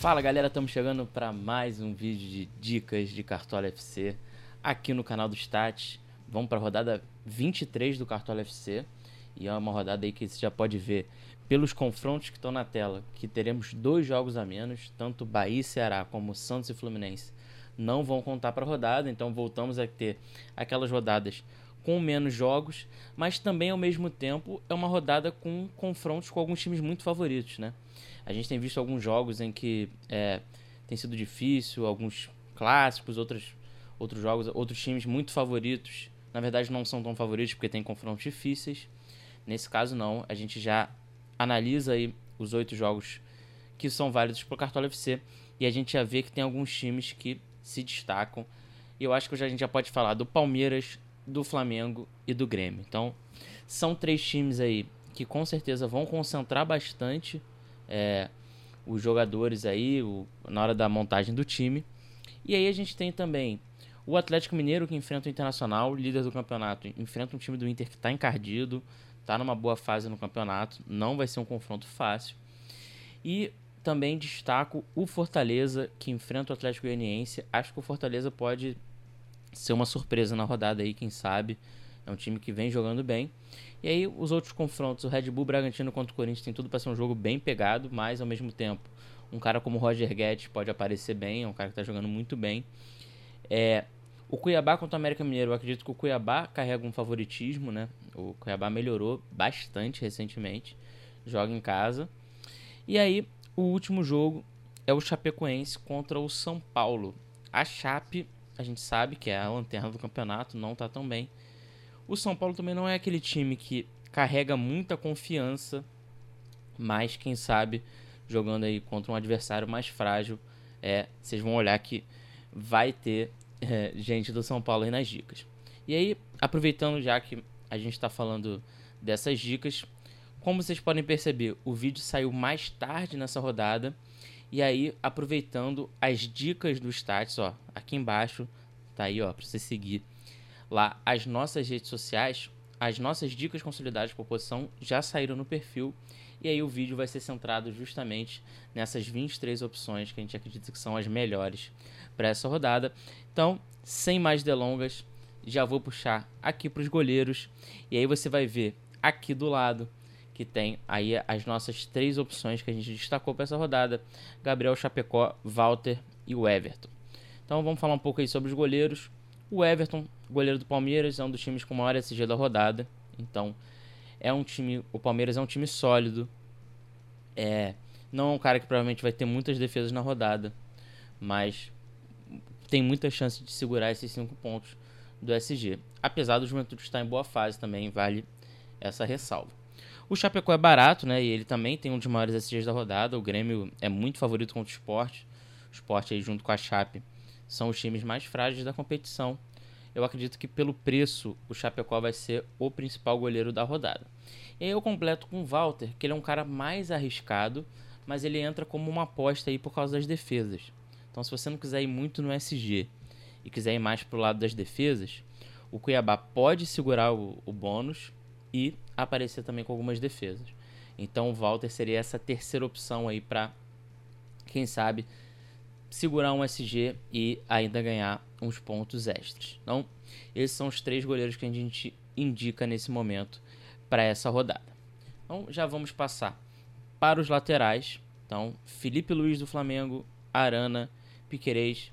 Fala galera, estamos chegando para mais um vídeo de dicas de Cartola FC aqui no canal do Stats. Vamos para a rodada 23 do Cartola FC e é uma rodada aí que você já pode ver pelos confrontos que estão na tela que teremos dois jogos a menos, tanto Bahia e Ceará como Santos e Fluminense não vão contar para a rodada, então voltamos a ter aquelas rodadas com menos jogos, mas também ao mesmo tempo é uma rodada com confrontos com alguns times muito favoritos, né? A gente tem visto alguns jogos em que é, tem sido difícil, alguns clássicos, outros, outros jogos, outros times muito favoritos, na verdade não são tão favoritos porque tem confrontos difíceis. Nesse caso não, a gente já analisa aí os oito jogos que são válidos para o Cartola FC e a gente já vê que tem alguns times que se destacam. E eu acho que a gente já pode falar do Palmeiras, do Flamengo e do Grêmio. Então, são três times aí que com certeza vão concentrar bastante é, os jogadores aí o, na hora da montagem do time. E aí a gente tem também o Atlético Mineiro que enfrenta o Internacional, líder do campeonato, enfrenta um time do Inter que está encardido, está numa boa fase no campeonato, não vai ser um confronto fácil. E também destaco o Fortaleza, que enfrenta o Atlético Goianiense. Acho que o Fortaleza pode ser uma surpresa na rodada aí, quem sabe. É um time que vem jogando bem. E aí, os outros confrontos, o Red Bull Bragantino contra o Corinthians tem tudo para ser um jogo bem pegado, mas ao mesmo tempo, um cara como o Roger Guedes pode aparecer bem, é um cara que está jogando muito bem. É, o Cuiabá contra o América Mineiro, eu acredito que o Cuiabá carrega um favoritismo, né? O Cuiabá melhorou bastante recentemente, joga em casa. E aí, o último jogo é o Chapecoense contra o São Paulo. A Chape, a gente sabe que é a lanterna do campeonato, não está tão bem. O São Paulo também não é aquele time que carrega muita confiança, mas quem sabe jogando aí contra um adversário mais frágil, é, vocês vão olhar que vai ter é, gente do São Paulo aí nas dicas. E aí, aproveitando já que a gente está falando dessas dicas, como vocês podem perceber, o vídeo saiu mais tarde nessa rodada. E aí, aproveitando as dicas do Stats, ó, aqui embaixo, tá aí, ó, para você seguir lá as nossas redes sociais, as nossas dicas consolidadas por posição já saíram no perfil. E aí o vídeo vai ser centrado justamente nessas 23 opções que a gente acredita que são as melhores para essa rodada. Então, sem mais delongas, já vou puxar aqui para os goleiros. E aí você vai ver aqui do lado que tem aí as nossas três opções que a gente destacou para essa rodada: Gabriel Chapecó, Walter e o Everton. Então vamos falar um pouco aí sobre os goleiros. O Everton, goleiro do Palmeiras, é um dos times com maior SG da rodada. Então é um time, o Palmeiras é um time sólido. É, não é um cara que provavelmente vai ter muitas defesas na rodada, mas tem muita chance de segurar esses cinco pontos do SG. Apesar do Juventude estar em boa fase também, vale essa ressalva. O Chapecó é barato, né? E ele também tem um dos maiores SGs da rodada. O Grêmio é muito favorito contra o esporte. O esporte aí junto com a Chape são os times mais frágeis da competição. Eu acredito que pelo preço o Chapecó vai ser o principal goleiro da rodada. E aí eu completo com o Walter, que ele é um cara mais arriscado, mas ele entra como uma aposta aí por causa das defesas. Então se você não quiser ir muito no SG e quiser ir mais pro lado das defesas, o Cuiabá pode segurar o, o bônus e aparecer também com algumas defesas. Então o Walter seria essa terceira opção aí para quem sabe segurar um SG e ainda ganhar uns pontos extras. Então, esses são os três goleiros que a gente indica nesse momento para essa rodada. Então, já vamos passar para os laterais. Então, Felipe Luiz do Flamengo, Arana, Piquerez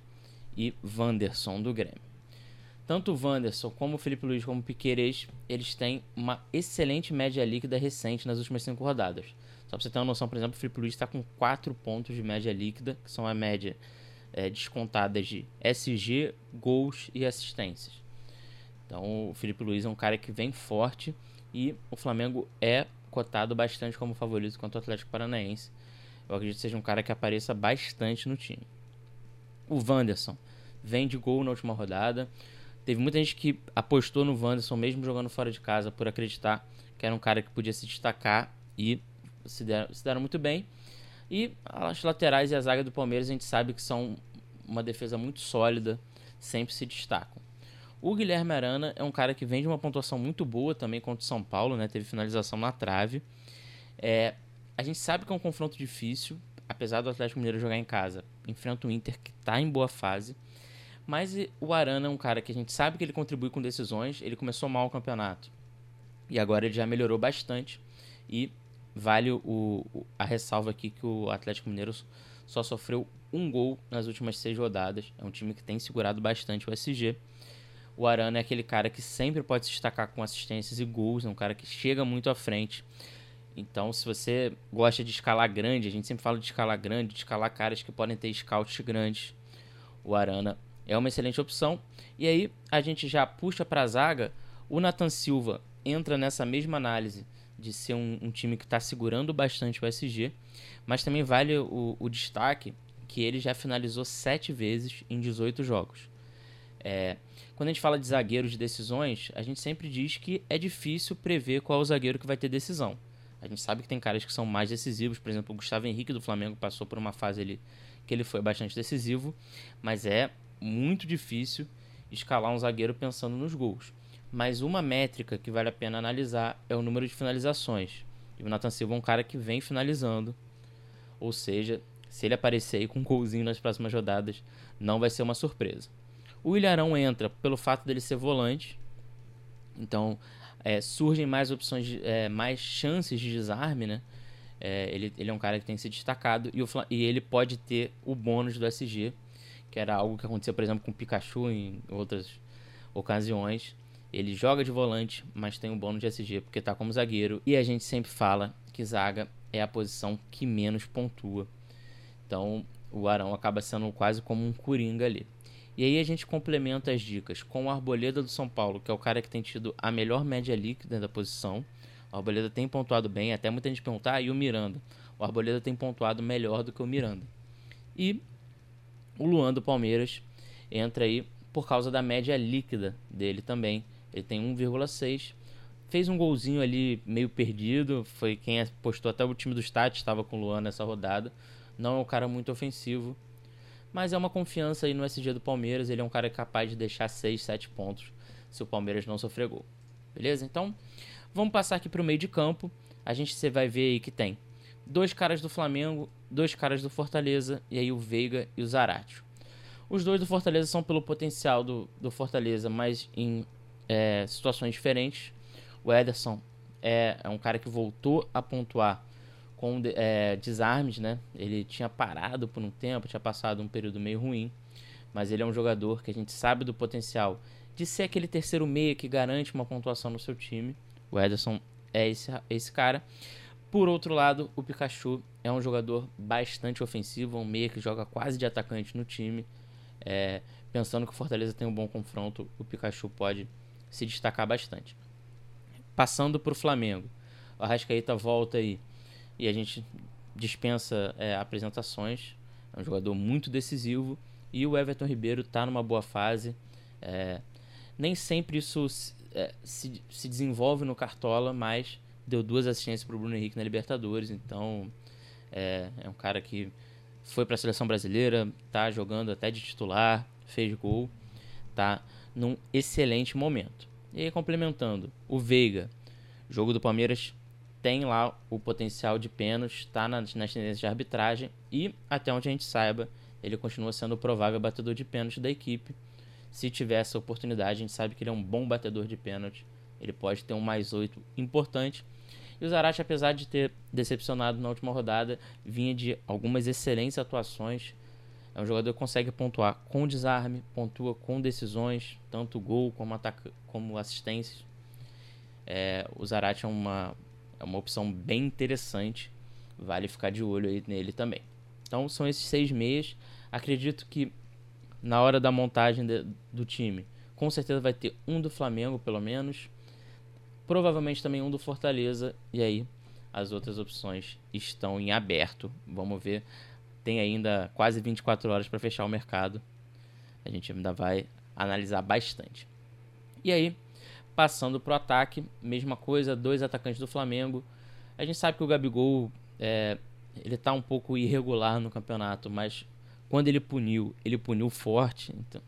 e Wanderson do Grêmio. Tanto o Wanderson como o Felipe Luiz como o Piqueires, eles têm uma excelente média líquida recente nas últimas cinco rodadas. Só para você ter uma noção, por exemplo, o Felipe Luiz está com 4 pontos de média líquida, que são a média é, descontada de SG, gols e assistências. Então o Felipe Luiz é um cara que vem forte e o Flamengo é cotado bastante como favorito contra o Atlético Paranaense. Eu acredito que seja um cara que apareça bastante no time. O Wanderson vem de gol na última rodada. Teve muita gente que apostou no Wanderson, mesmo jogando fora de casa, por acreditar que era um cara que podia se destacar e se deram, se deram muito bem. E as laterais e a zaga do Palmeiras a gente sabe que são uma defesa muito sólida, sempre se destacam. O Guilherme Arana é um cara que vem de uma pontuação muito boa também contra o São Paulo, né? Teve finalização na trave. É, a gente sabe que é um confronto difícil, apesar do Atlético Mineiro jogar em casa, enfrenta o Inter que está em boa fase. Mas o Arana é um cara que a gente sabe que ele contribui com decisões. Ele começou mal o campeonato. E agora ele já melhorou bastante. E vale o, a ressalva aqui que o Atlético Mineiro só sofreu um gol nas últimas seis rodadas. É um time que tem segurado bastante o SG. O Arana é aquele cara que sempre pode se destacar com assistências e gols. É um cara que chega muito à frente. Então, se você gosta de escalar grande, a gente sempre fala de escalar grande, de escalar caras que podem ter scouts grandes. O Arana é uma excelente opção. E aí, a gente já puxa para a zaga. O Nathan Silva entra nessa mesma análise de ser um, um time que está segurando bastante o SG, mas também vale o, o, destaque que ele já finalizou sete vezes em 18 jogos. É, quando a gente fala de zagueiros de decisões, a gente sempre diz que é difícil prever qual é o zagueiro que vai ter decisão. A gente sabe que tem caras que são mais decisivos, por exemplo, o Gustavo Henrique do Flamengo passou por uma fase ali que ele foi bastante decisivo, mas é muito difícil escalar um zagueiro pensando nos gols. Mas uma métrica que vale a pena analisar é o número de finalizações. E o Nathan Silva é um cara que vem finalizando. Ou seja, se ele aparecer aí com um golzinho nas próximas rodadas, não vai ser uma surpresa. O Ilharão entra pelo fato dele ser volante. Então, é, surgem mais opções, de, é, mais chances de desarme, né? É, ele, ele é um cara que tem se destacado e, o, e ele pode ter o bônus do SG, que era algo que acontecia, por exemplo, com o Pikachu em outras ocasiões. Ele joga de volante, mas tem um bônus de SG porque tá como zagueiro. E a gente sempre fala que zaga é a posição que menos pontua. Então o Arão acaba sendo quase como um coringa ali. E aí a gente complementa as dicas com o Arboleda do São Paulo, que é o cara que tem tido a melhor média líquida da posição. O Arboleda tem pontuado bem, até muita gente perguntar, ah, e o Miranda? O Arboleda tem pontuado melhor do que o Miranda. E o Luan do Palmeiras entra aí por causa da média líquida dele também, ele tem 1,6. Fez um golzinho ali meio perdido. Foi quem postou até o time do Stat estava com o Luan nessa rodada. Não é um cara muito ofensivo. Mas é uma confiança aí no SG do Palmeiras. Ele é um cara capaz de deixar 6, 7 pontos se o Palmeiras não sofrer gol. Beleza? Então, vamos passar aqui para o meio de campo. A gente você vai ver aí que tem dois caras do Flamengo, dois caras do Fortaleza e aí o Veiga e o Zaratio. Os dois do Fortaleza são pelo potencial do, do Fortaleza, mas em é, situações diferentes. O Ederson é, é, um cara que voltou a pontuar com é, desarmes, né? Ele tinha parado por um tempo, tinha passado um período meio ruim, mas ele é um jogador que a gente sabe do potencial de ser aquele terceiro meia que garante uma pontuação no seu time. O Ederson é esse, esse cara. Por outro lado, o Pikachu é um jogador bastante ofensivo, um meia que joga quase de atacante no time. É, pensando que o Fortaleza tem um bom confronto, o Pikachu pode se destacar bastante. Passando para o Flamengo, o Arrascaeta volta aí e a gente dispensa é, apresentações. É um jogador muito decisivo e o Everton Ribeiro está numa boa fase. É, nem sempre isso é, se, se desenvolve no Cartola, mas deu duas assistências para o Bruno Henrique na Libertadores, então é, é um cara que foi para a seleção brasileira, tá jogando até de titular, fez gol, tá num excelente momento. E aí, complementando, o Veiga, jogo do Palmeiras tem lá o potencial de pênalti, está nas, nas tendências de arbitragem e, até onde a gente saiba, ele continua sendo o provável batedor de pênalti da equipe. Se tiver essa oportunidade, a gente sabe que ele é um bom batedor de pênalti. Ele pode ter um mais oito importante. E o Zarate, apesar de ter decepcionado na última rodada, vinha de algumas excelentes atuações é um jogador que consegue pontuar com desarme, pontua com decisões, tanto gol como, como assistências. É, o Zarate é uma, é uma opção bem interessante. Vale ficar de olho aí nele também. Então são esses seis meias. Acredito que na hora da montagem de, do time, com certeza vai ter um do Flamengo, pelo menos. Provavelmente também um do Fortaleza. E aí as outras opções estão em aberto. Vamos ver tem ainda quase 24 horas para fechar o mercado. A gente ainda vai analisar bastante. E aí, passando para o ataque, mesma coisa, dois atacantes do Flamengo. A gente sabe que o Gabigol é, ele está um pouco irregular no campeonato, mas quando ele puniu, ele puniu forte. Então,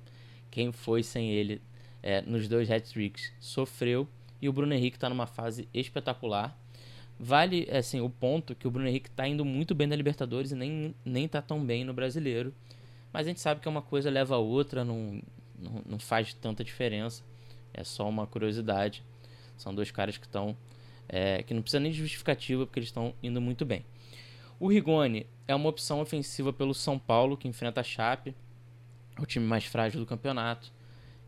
quem foi sem ele é, nos dois hat-tricks sofreu. E o Bruno Henrique está numa fase espetacular. Vale assim o ponto que o Bruno Henrique está indo muito bem na Libertadores e nem, nem tá tão bem no Brasileiro. Mas a gente sabe que uma coisa leva a outra, não, não, não faz tanta diferença. É só uma curiosidade. São dois caras que estão. É, que não precisa nem de justificativa, porque eles estão indo muito bem. O Rigoni é uma opção ofensiva pelo São Paulo, que enfrenta a Chape, o time mais frágil do campeonato.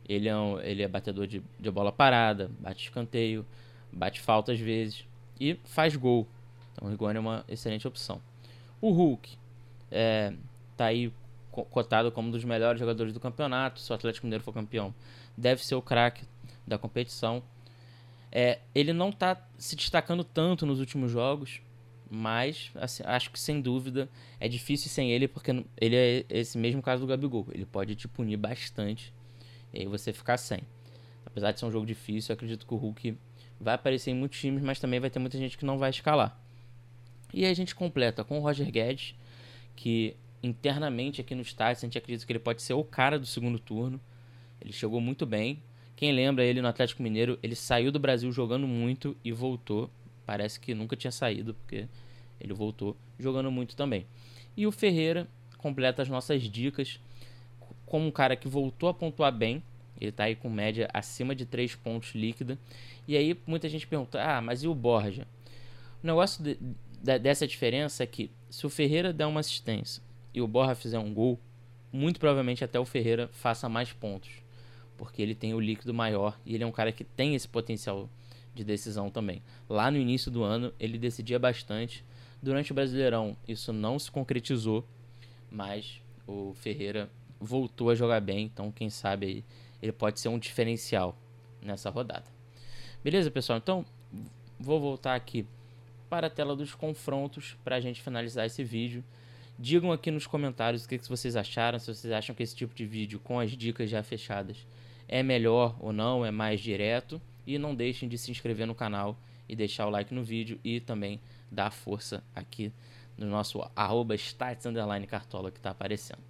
Ele é, um, ele é batedor de, de bola parada, bate escanteio, bate falta às vezes e faz gol. Então o Rigoni é uma excelente opção. O Hulk é, tá aí cotado como um dos melhores jogadores do campeonato. Se o Atlético Mineiro for campeão, deve ser o craque da competição. É, ele não está se destacando tanto nos últimos jogos, mas assim, acho que sem dúvida é difícil sem ele, porque ele é esse mesmo caso do Gabigol. Ele pode te punir bastante e aí você ficar sem. Apesar de ser um jogo difícil, eu acredito que o Hulk vai aparecer em muitos times, mas também vai ter muita gente que não vai escalar. E aí a gente completa com o Roger Guedes, que internamente aqui no estádio, a gente acredita que ele pode ser o cara do segundo turno. Ele chegou muito bem. Quem lembra ele no Atlético Mineiro, ele saiu do Brasil jogando muito e voltou. Parece que nunca tinha saído, porque ele voltou jogando muito também. E o Ferreira completa as nossas dicas como um cara que voltou a pontuar bem. Ele está aí com média acima de 3 pontos líquida. E aí muita gente pergunta: ah, mas e o Borja? O negócio de, de, dessa diferença é que se o Ferreira der uma assistência e o Borja fizer um gol, muito provavelmente até o Ferreira faça mais pontos, porque ele tem o líquido maior e ele é um cara que tem esse potencial de decisão também. Lá no início do ano ele decidia bastante. Durante o Brasileirão isso não se concretizou, mas o Ferreira voltou a jogar bem, então quem sabe aí ele pode ser um diferencial nessa rodada. Beleza, pessoal? Então vou voltar aqui para a tela dos confrontos para a gente finalizar esse vídeo. Digam aqui nos comentários o que, vocês acharam, se vocês acham que esse tipo de vídeo com as dicas já fechadas é melhor ou não, é mais direto. E não deixem de se inscrever no canal e deixar o like no vídeo e também dar força aqui no nosso arroba stats cartola que está aparecendo.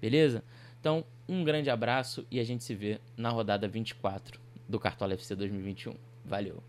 Beleza? Então, um grande abraço e a gente se vê na rodada 24 do Cartola FC 2021. Valeu!